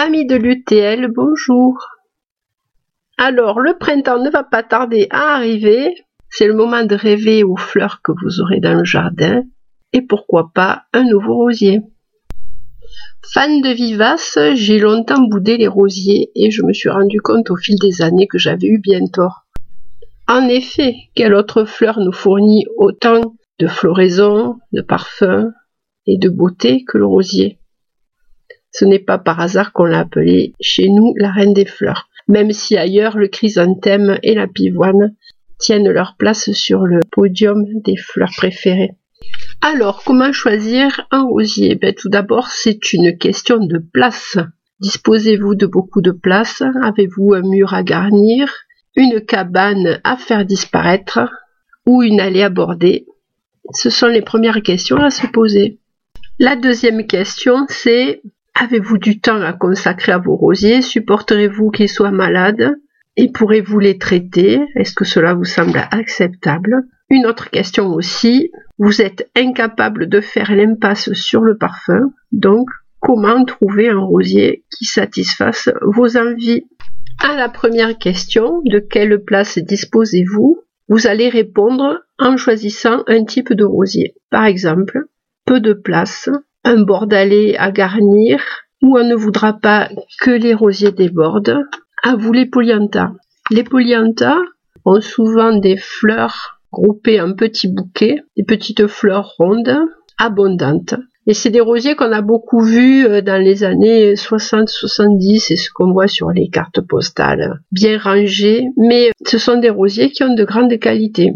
Amis de l'UTL, bonjour. Alors, le printemps ne va pas tarder à arriver. C'est le moment de rêver aux fleurs que vous aurez dans le jardin. Et pourquoi pas un nouveau rosier. Fan de vivaces, j'ai longtemps boudé les rosiers et je me suis rendu compte au fil des années que j'avais eu bien tort. En effet, quelle autre fleur nous fournit autant de floraison, de parfum et de beauté que le rosier? Ce n'est pas par hasard qu'on l'a appelée chez nous la reine des fleurs, même si ailleurs le chrysanthème et la pivoine tiennent leur place sur le podium des fleurs préférées. Alors, comment choisir un rosier? Ben, Tout d'abord, c'est une question de place. Disposez-vous de beaucoup de place Avez-vous un mur à garnir? Une cabane à faire disparaître Ou une allée à border? Ce sont les premières questions à se poser. La deuxième question, c'est Avez-vous du temps à consacrer à vos rosiers? Supporterez-vous qu'ils soient malades? Et pourrez-vous les traiter? Est-ce que cela vous semble acceptable? Une autre question aussi, vous êtes incapable de faire l'impasse sur le parfum, donc comment trouver un rosier qui satisfasse vos envies? À la première question, de quelle place disposez-vous? Vous allez répondre en choisissant un type de rosier. Par exemple, peu de place, un à garnir, ou on ne voudra pas que les rosiers débordent. À vous les polyanthas. Les polyanthas ont souvent des fleurs groupées en petits bouquets, des petites fleurs rondes, abondantes. Et c'est des rosiers qu'on a beaucoup vus euh, dans les années 60-70 c'est ce qu'on voit sur les cartes postales. Bien rangés, mais ce sont des rosiers qui ont de grandes qualités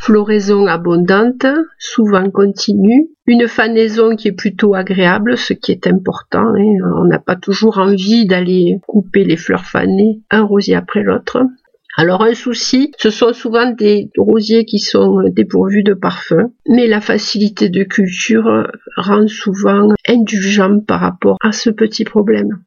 floraison abondante, souvent continue, une fanaison qui est plutôt agréable, ce qui est important. Hein. On n'a pas toujours envie d'aller couper les fleurs fanées un rosier après l'autre. Alors un souci, ce sont souvent des rosiers qui sont dépourvus de parfum, mais la facilité de culture rend souvent indulgent par rapport à ce petit problème.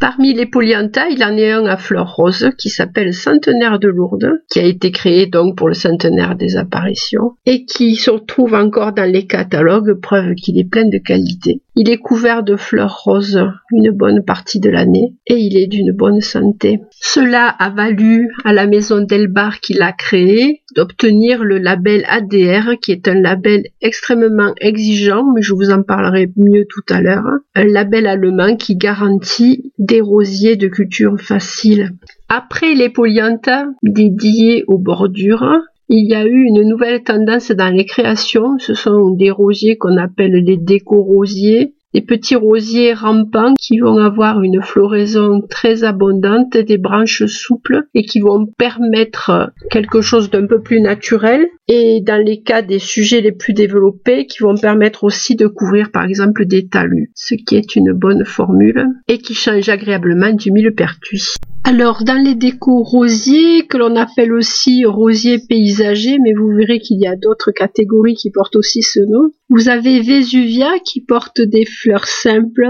Parmi les polyanthas, il en est un à fleurs roses qui s'appelle Centenaire de Lourdes, qui a été créé donc pour le centenaire des apparitions et qui se trouve encore dans les catalogues, preuve qu'il est plein de qualité. Il est couvert de fleurs roses une bonne partie de l'année et il est d'une bonne santé. Cela a valu à la maison Delbar qui l'a créé d'obtenir le label ADR qui est un label extrêmement exigeant, mais je vous en parlerai mieux tout à l'heure. Un label allemand qui garantit des rosiers de culture facile. Après les polyanthas dédiés aux bordures, il y a eu une nouvelle tendance dans les créations. Ce sont des rosiers qu'on appelle les déco-rosiers des petits rosiers rampants qui vont avoir une floraison très abondante, des branches souples et qui vont permettre quelque chose d'un peu plus naturel et dans les cas des sujets les plus développés qui vont permettre aussi de couvrir par exemple des talus, ce qui est une bonne formule et qui change agréablement du millepertuis. Alors, dans les décos rosiers, que l'on appelle aussi rosiers paysagers, mais vous verrez qu'il y a d'autres catégories qui portent aussi ce nom, vous avez Vesuvia qui porte des fleurs simples,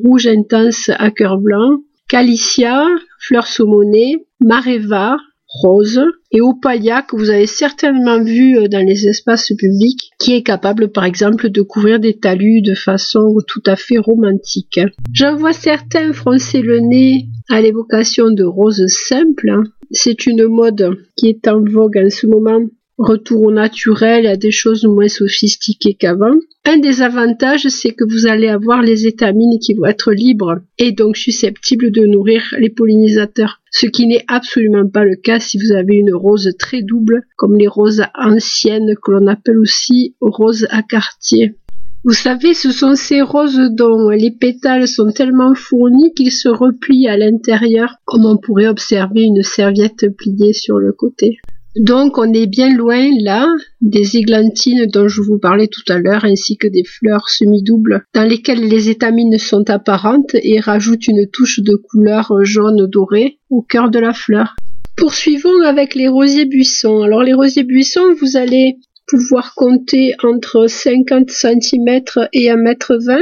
rouge intense à cœur blanc, Calicia, fleurs saumonées, Mareva, rose, et Opalia que vous avez certainement vu euh, dans les espaces publics, qui est capable par exemple de couvrir des talus de façon tout à fait romantique. J'en vois certains froncer le nez à l'évocation de roses simples. C'est une mode qui est en vogue en ce moment retour au naturel, à des choses moins sophistiquées qu'avant. Un des avantages, c'est que vous allez avoir les étamines qui vont être libres et donc susceptibles de nourrir les pollinisateurs, ce qui n'est absolument pas le cas si vous avez une rose très double, comme les roses anciennes que l'on appelle aussi roses à quartier. Vous savez, ce sont ces roses dont les pétales sont tellement fournis qu'ils se replient à l'intérieur, comme on pourrait observer une serviette pliée sur le côté. Donc on est bien loin là des églantines dont je vous parlais tout à l'heure ainsi que des fleurs semi-doubles dans lesquelles les étamines sont apparentes et rajoutent une touche de couleur jaune doré au cœur de la fleur. Poursuivons avec les rosiers buissons. Alors les rosiers buissons, vous allez pouvoir compter entre 50 cm et 1 m 20.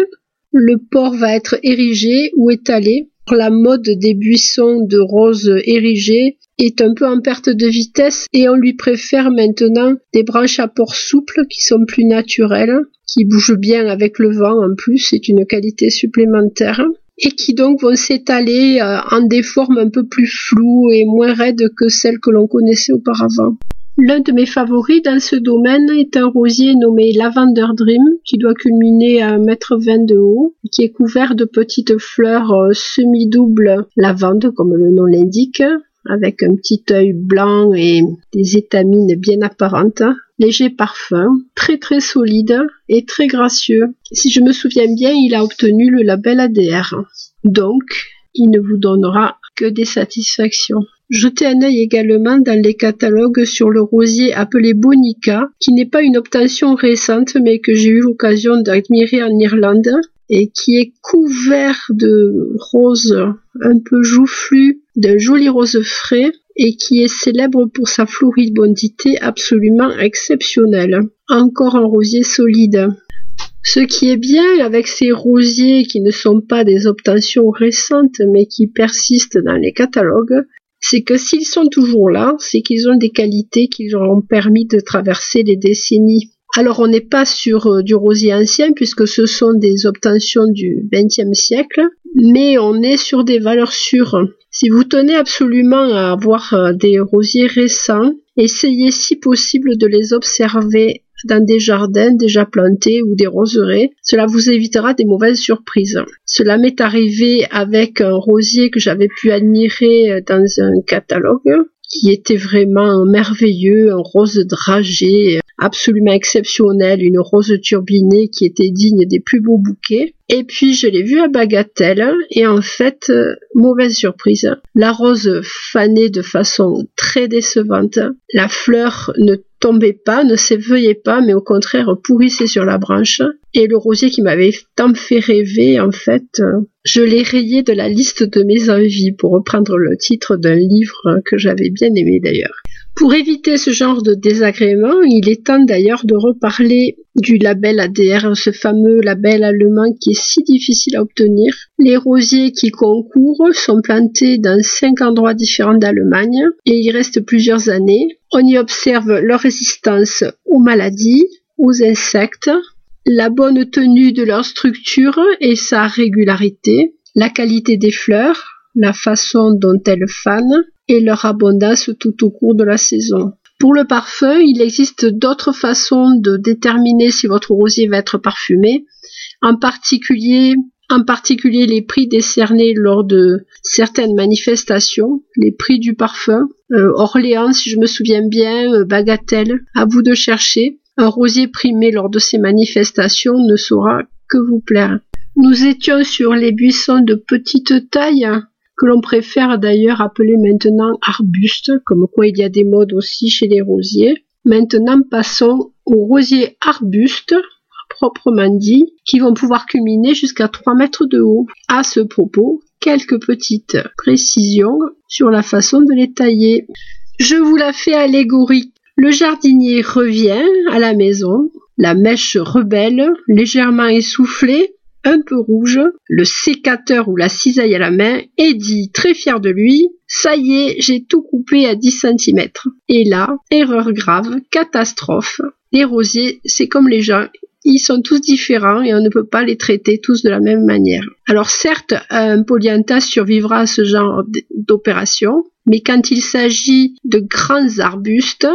Le port va être érigé ou étalé. La mode des buissons de roses érigés est un peu en perte de vitesse et on lui préfère maintenant des branches à port souple qui sont plus naturelles, qui bougent bien avec le vent en plus, c'est une qualité supplémentaire. et qui donc vont s'étaler euh, en des formes un peu plus floues et moins raides que celles que l'on connaissait auparavant. L'un de mes favoris dans ce domaine est un rosier nommé Lavender Dream qui doit culminer à 1m20 de haut, qui est couvert de petites fleurs euh, semi-doubles lavande comme le nom l'indique, avec un petit œil blanc et des étamines bien apparentes, léger parfum, très très solide et très gracieux. Si je me souviens bien, il a obtenu le label ADR. Donc, il ne vous donnera que des satisfactions. Jetez un œil également dans les catalogues sur le rosier appelé Bonica, qui n'est pas une obtention récente mais que j'ai eu l'occasion d'admirer en Irlande et qui est couvert de roses un peu joufflues, d'un joli rose frais et qui est célèbre pour sa floribondité absolument exceptionnelle. Encore un rosier solide. Ce qui est bien avec ces rosiers qui ne sont pas des obtentions récentes mais qui persistent dans les catalogues, c'est que s'ils sont toujours là, c'est qu'ils ont des qualités qui leur ont permis de traverser les décennies. Alors on n'est pas sur euh, du rosier ancien puisque ce sont des obtentions du XXe siècle, mais on est sur des valeurs sûres. Si vous tenez absolument à avoir euh, des rosiers récents, essayez si possible de les observer dans des jardins déjà plantés ou des roseraies. Cela vous évitera des mauvaises surprises. Cela m'est arrivé avec un rosier que j'avais pu admirer dans un catalogue qui était vraiment merveilleux, un rose dragé absolument exceptionnel, une rose turbinée qui était digne des plus beaux bouquets. Et puis je l'ai vu à Bagatelle et en fait, euh, mauvaise surprise. La rose fanait de façon très décevante. La fleur ne tombait pas, ne s'éveillait pas, mais au contraire pourrissait sur la branche. Et le rosier qui m'avait tant fait rêver, en fait, euh, je l'ai rayé de la liste de mes envies pour reprendre le titre d'un livre que j'avais bien aimé d'ailleurs. Pour éviter ce genre de désagrément, il est temps d'ailleurs de reparler du label ADR, ce fameux label allemand qui est si difficile à obtenir. Les rosiers qui concourent sont plantés dans cinq endroits différents d'Allemagne et y restent plusieurs années. On y observe leur résistance aux maladies, aux insectes, la bonne tenue de leur structure et sa régularité, la qualité des fleurs, la façon dont elles fanent, et leur abondance tout au cours de la saison. Pour le parfum, il existe d'autres façons de déterminer si votre rosier va être parfumé, en particulier les prix décernés lors de certaines manifestations, les prix du parfum. Euh, Orléans, si je me souviens bien, euh, Bagatelle, à vous de chercher. Un rosier primé lors de ces manifestations ne saura que vous plaire. Nous étions sur les buissons de petite taille, que l'on préfère d'ailleurs appeler maintenant arbustes, comme quoi il y a des modes aussi chez les rosiers. Maintenant, passons aux rosiers arbustes, proprement dit, qui vont pouvoir culminer jusqu'à 3 mètres de haut. À ce propos, quelques petites précisions sur la façon de les tailler. Je vous la fais allégorique. Le jardinier revient à la maison, la mèche rebelle, légèrement essoufflée, un peu rouge, le sécateur ou la cisaille à la main, et dit, très fier de lui, ça y est, j'ai tout coupé à 10 cm. Et là, erreur grave, catastrophe. Les rosiers, c'est comme les gens, ils sont tous différents et on ne peut pas les traiter tous de la même manière. Alors certes, un polyanthas survivra à ce genre d'opération, mais quand il s'agit de grands arbustes,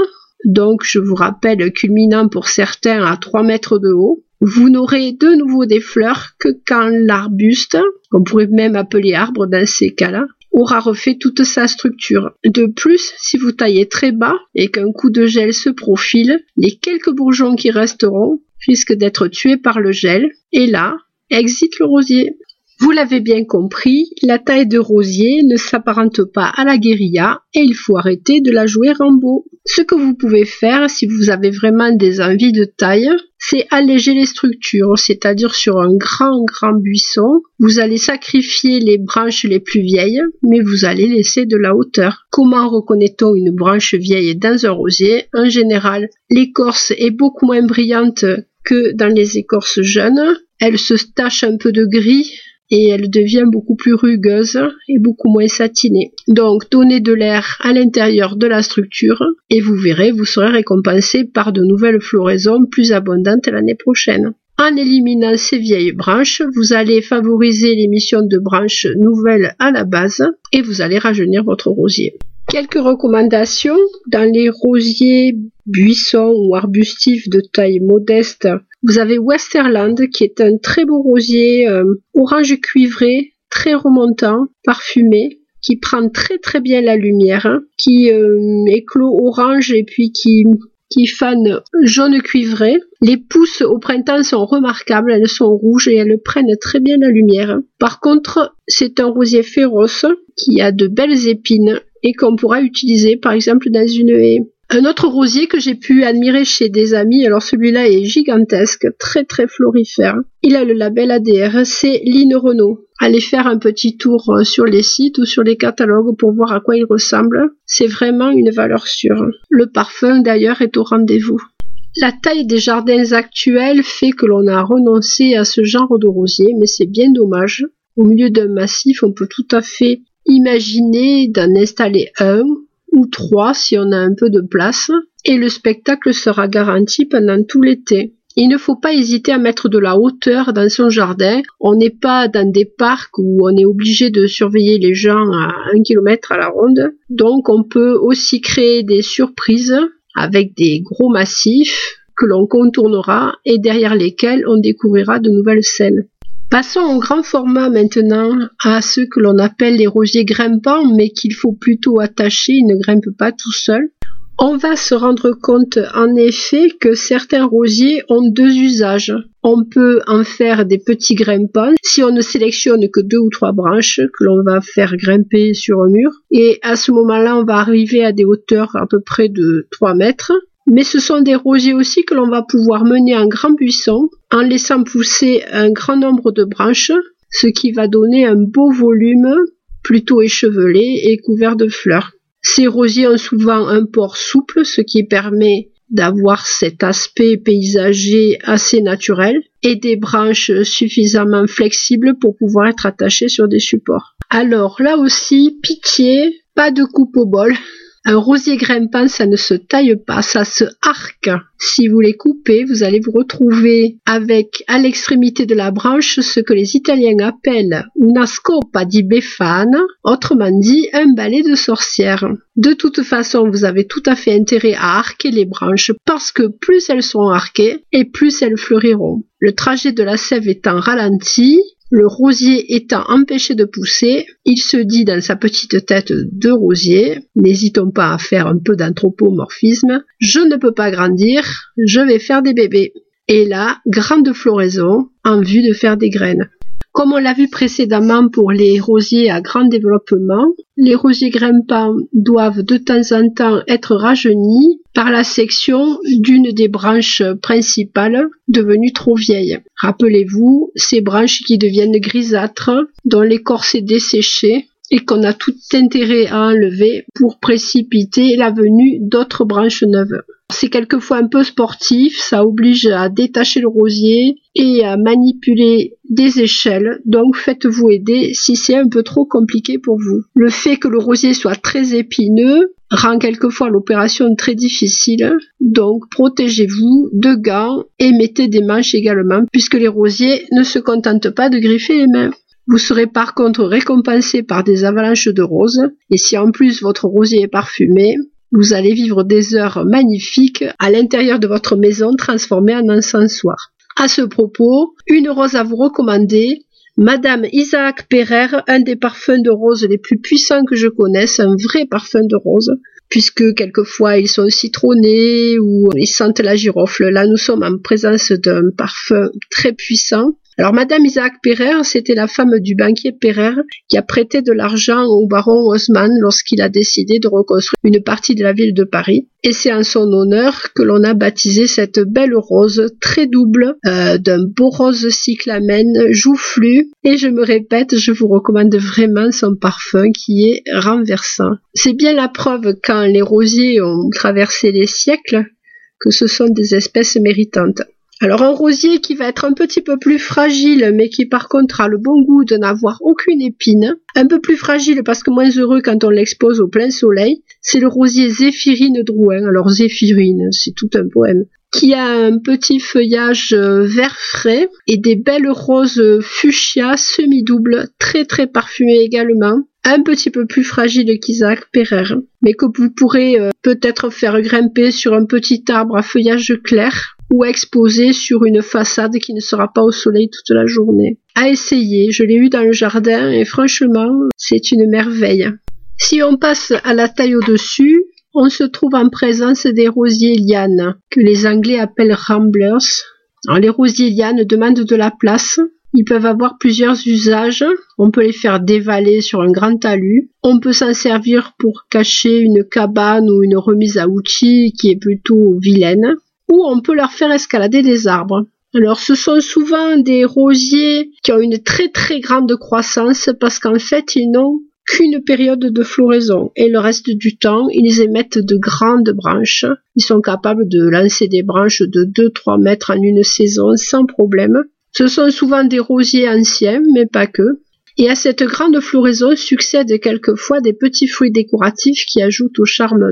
donc je vous rappelle culminant pour certains à 3 mètres de haut, vous n'aurez de nouveau des fleurs que quand l'arbuste, qu'on pourrait même appeler arbre dans ces cas-là, aura refait toute sa structure. De plus, si vous taillez très bas et qu'un coup de gel se profile, les quelques bourgeons qui resteront risquent d'être tués par le gel, et là, exit le rosier. Vous l'avez bien compris, la taille de rosier ne s'apparente pas à la guérilla et il faut arrêter de la jouer beau. Ce que vous pouvez faire si vous avez vraiment des envies de taille, c'est alléger les structures, c'est-à-dire sur un grand grand buisson, vous allez sacrifier les branches les plus vieilles, mais vous allez laisser de la hauteur. Comment reconnaît-on une branche vieille dans un rosier? En général, l'écorce est beaucoup moins brillante que dans les écorces jeunes, elle se tache un peu de gris, et elle devient beaucoup plus rugueuse et beaucoup moins satinée. Donc donnez de l'air à l'intérieur de la structure et vous verrez, vous serez récompensé par de nouvelles floraisons plus abondantes l'année prochaine. En éliminant ces vieilles branches, vous allez favoriser l'émission de branches nouvelles à la base et vous allez rajeunir votre rosier. Quelques recommandations dans les rosiers, buissons ou arbustifs de taille modeste. Vous avez Westerland qui est un très beau rosier euh, orange cuivré, très remontant, parfumé, qui prend très très bien la lumière, hein, qui euh, éclot orange et puis qui qui fanent jaune cuivré. Les pousses au printemps sont remarquables, elles sont rouges et elles prennent très bien la lumière. Par contre, c'est un rosier féroce qui a de belles épines et qu'on pourra utiliser par exemple dans une haie. Un autre rosier que j'ai pu admirer chez des amis, alors celui-là est gigantesque, très très florifère. Il a le label ADR, c'est Line Renault. Allez faire un petit tour euh, sur les sites ou sur les catalogues pour voir à quoi il ressemble. C'est vraiment une valeur sûre. Le parfum d'ailleurs est au rendez-vous. La taille des jardins actuels fait que l'on a renoncé à ce genre de rosier, mais c'est bien dommage. Au milieu d'un massif, on peut tout à fait imaginer d'en installer un trois si on a un peu de place, et le spectacle sera garanti pendant tout l'été. Il ne faut pas hésiter à mettre de la hauteur dans son jardin. On n'est pas dans des parcs où on est obligé de surveiller les gens à un kilomètre à la ronde. Donc on peut aussi créer des surprises avec des gros massifs que l'on contournera et derrière lesquels on découvrira de nouvelles scènes. Passons au grand format maintenant à ceux que l'on appelle les rosiers grimpants, mais qu'il faut plutôt attacher, ils ne grimpent pas tout seuls. On va se rendre compte en effet que certains rosiers ont deux usages. On peut en faire des petits grimpants si on ne sélectionne que deux ou trois branches que l'on va faire grimper sur un mur. Et à ce moment-là, on va arriver à des hauteurs à peu près de 3 mètres mais ce sont des rosiers aussi que l'on va pouvoir mener en grand buisson en laissant pousser un grand nombre de branches, ce qui va donner un beau volume plutôt échevelé et couvert de fleurs. Ces rosiers ont souvent un port souple, ce qui permet d'avoir cet aspect paysager assez naturel et des branches suffisamment flexibles pour pouvoir être attachées sur des supports. Alors là aussi, pitié, pas de coupe au bol, un rosier grimpant, ça ne se taille pas, ça se arque. Si vous les coupez, vous allez vous retrouver avec à l'extrémité de la branche ce que les Italiens appellent una scopa di autrement dit un balai de sorcière. De toute façon, vous avez tout à fait intérêt à arquer les branches parce que plus elles sont arquées et plus elles fleuriront. Le trajet de la sève étant ralenti, le rosier étant empêché de pousser, il se dit dans sa petite tête de rosier, n'hésitons pas à faire un peu d'anthropomorphisme, je ne peux pas grandir, je vais faire des bébés. Et là, grande floraison en vue de faire des graines. Comme on l'a vu précédemment pour les rosiers à grand développement, les rosiers grimpants doivent de temps en temps être rajeunis par la section d'une des branches principales devenue trop vieille. Rappelez-vous, ces branches qui deviennent grisâtres, dont l'écorce est desséchée et qu'on a tout intérêt à enlever pour précipiter la venue d'autres branches neuves. C'est quelquefois un peu sportif, ça oblige à détacher le rosier et à manipuler des échelles, donc faites-vous aider si c'est un peu trop compliqué pour vous. Le fait que le rosier soit très épineux rend quelquefois l'opération très difficile, donc protégez-vous de gants et mettez des manches également, puisque les rosiers ne se contentent pas de griffer les mains. Vous serez par contre récompensé par des avalanches de roses, et si en plus votre rosier est parfumé, vous allez vivre des heures magnifiques à l'intérieur de votre maison transformée en encensoir. À ce propos, une rose à vous recommander, Madame Isaac Perrer, un des parfums de rose les plus puissants que je connaisse, un vrai parfum de rose, puisque quelquefois ils sont citronnés ou ils sentent la girofle. Là, nous sommes en présence d'un parfum très puissant alors Madame Isaac Pereire, c'était la femme du banquier Pereire qui a prêté de l'argent au baron Haussmann lorsqu'il a décidé de reconstruire une partie de la ville de Paris. Et c'est en son honneur que l'on a baptisé cette belle rose très double euh, d'un beau rose cyclamène joufflu. Et je me répète, je vous recommande vraiment son parfum qui est renversant. C'est bien la preuve quand les rosiers ont traversé les siècles que ce sont des espèces méritantes. Alors un rosier qui va être un petit peu plus fragile, mais qui par contre a le bon goût de n'avoir aucune épine, un peu plus fragile parce que moins heureux quand on l'expose au plein soleil, c'est le rosier Zéphirine Drouin. Alors Zéphirine, c'est tout un poème. qui a un petit feuillage euh, vert frais et des belles roses fuchsia semi-doubles, très très parfumées également. Un petit peu plus fragile qu'Isaac Pereire, mais que vous pourrez euh, peut-être faire grimper sur un petit arbre à feuillage clair ou exposer sur une façade qui ne sera pas au soleil toute la journée. À essayer, je l'ai eu dans le jardin et franchement, c'est une merveille. Si on passe à la taille au-dessus, on se trouve en présence des rosiers lianes, que les Anglais appellent ramblers. les rosiers lianes demandent de la place. Ils peuvent avoir plusieurs usages. On peut les faire dévaler sur un grand talus. On peut s'en servir pour cacher une cabane ou une remise à outils qui est plutôt vilaine. Ou on peut leur faire escalader des arbres. Alors ce sont souvent des rosiers qui ont une très très grande croissance parce qu'en fait ils n'ont qu'une période de floraison et le reste du temps, ils émettent de grandes branches. Ils sont capables de lancer des branches de 2-3 mètres en une saison sans problème. Ce sont souvent des rosiers anciens, mais pas que. Et à cette grande floraison succèdent quelquefois des petits fruits décoratifs qui ajoutent au charme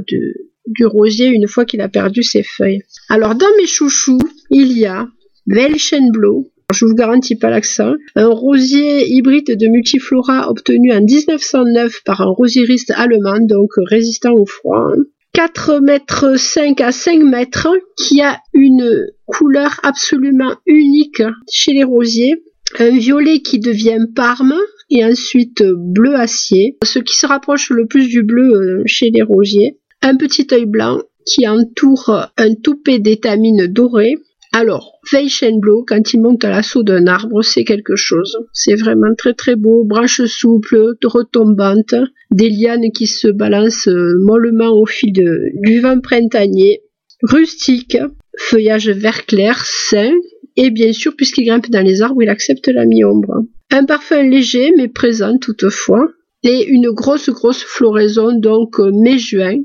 du rosier une fois qu'il a perdu ses feuilles. Alors dans mes chouchous, il y a Welchenblau, je vous garantis pas l'accent, un rosier hybride de multiflora obtenu en 1909 par un rosieriste allemand, donc résistant au froid. 4 mètres 5 à 5 mètres, qui a une couleur absolument unique chez les rosiers. Un violet qui devient parme et ensuite bleu acier, ce qui se rapproche le plus du bleu euh, chez les rosiers. Un petit œil blanc qui entoure un toupet d'étamines dorées alors, Weichenblau, quand il monte à l'assaut d'un arbre, c'est quelque chose. C'est vraiment très très beau, branches souples, retombantes, des lianes qui se balancent euh, mollement au fil du vent printanier, rustique, feuillage vert clair, sain, et bien sûr, puisqu'il grimpe dans les arbres, il accepte la mi-ombre. Un parfum léger mais présent toutefois, et une grosse grosse floraison donc euh, mai-juin.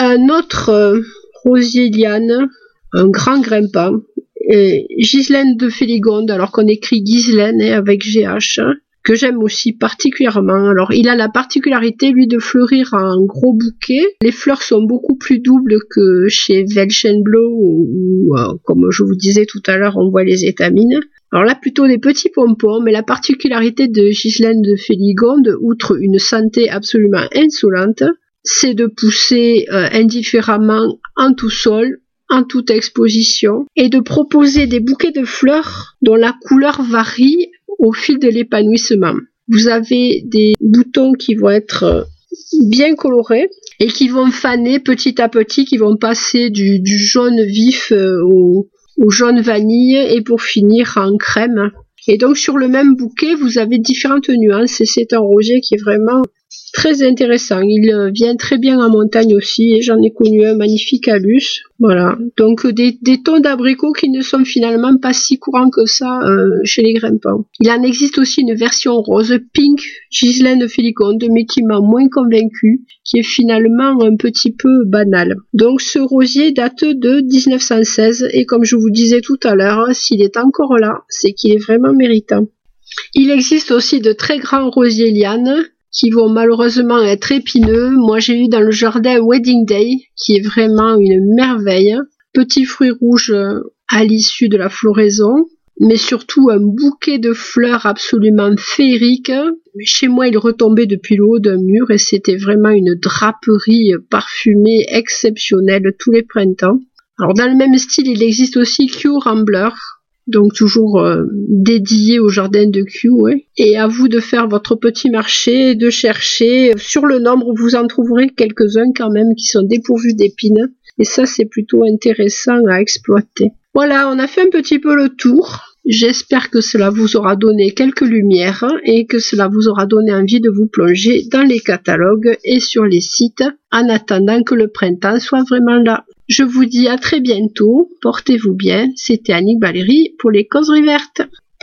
Un autre euh, rosier liane, un grand grimpant, Ghislaine de Féligonde, alors qu'on écrit Ghislaine hein, avec GH, que j'aime aussi particulièrement. Alors, il a la particularité, lui, de fleurir en gros bouquet. Les fleurs sont beaucoup plus doubles que chez Welchenblau, où, euh, comme je vous disais tout à l'heure, on voit les étamines. Alors là, plutôt des petits pompons, mais la particularité de Ghislaine de Féligonde, outre une santé absolument insolente, c'est de pousser euh, indifféremment en tout sol, en toute exposition et de proposer des bouquets de fleurs dont la couleur varie au fil de l'épanouissement. Vous avez des boutons qui vont être euh, bien colorés et qui vont faner petit à petit, qui vont passer du, jaune vif euh, au, au jaune vanille et pour finir en crème. Et donc sur le même bouquet, vous avez différentes nuances et c'est un rosier qui est vraiment très intéressant. Il euh, vient très bien en montagne aussi j'en ai connu un magnifique à Luce. Voilà. Donc des, tons d'abricots qui ne sont finalement pas si courants que ça euh, chez les grimpants. Il en existe aussi une version rose pink Ghislaine Féliconde mais qui m'a moins convaincu, qui est finalement un petit peu banal. Donc ce rosier date de 1916 et comme je vous disais tout à l'heure, s'il est encore là, c'est qu'il est vraiment méritant. Il existe aussi de très grands rosiers lianes qui vont malheureusement être épineux. Moi, j'ai eu dans le jardin Wedding Day, qui est vraiment une merveille. Petits fruits rouges euh, à l'issue de la floraison, mais surtout un bouquet de fleurs absolument féerique. Chez moi, il retombait depuis le haut d'un mur et c'était vraiment une draperie parfumée exceptionnelle tous les printemps. Alors dans le même style, il existe aussi Q Rambler, donc toujours euh, dédié au jardin de Kew. Et à vous de faire votre petit marché, de chercher. Sur le nombre, vous en trouverez quelques-uns quand même qui sont dépourvus d'épines. Et ça, c'est plutôt intéressant à exploiter. Voilà, on a fait un petit peu le tour. J'espère que cela vous aura donné quelques lumières et que cela vous aura donné envie de vous plonger dans les catalogues et sur les sites en attendant que le printemps soit vraiment là. Je vous dis à très bientôt, portez-vous bien, c'était Annick Valérie pour les causeries vertes.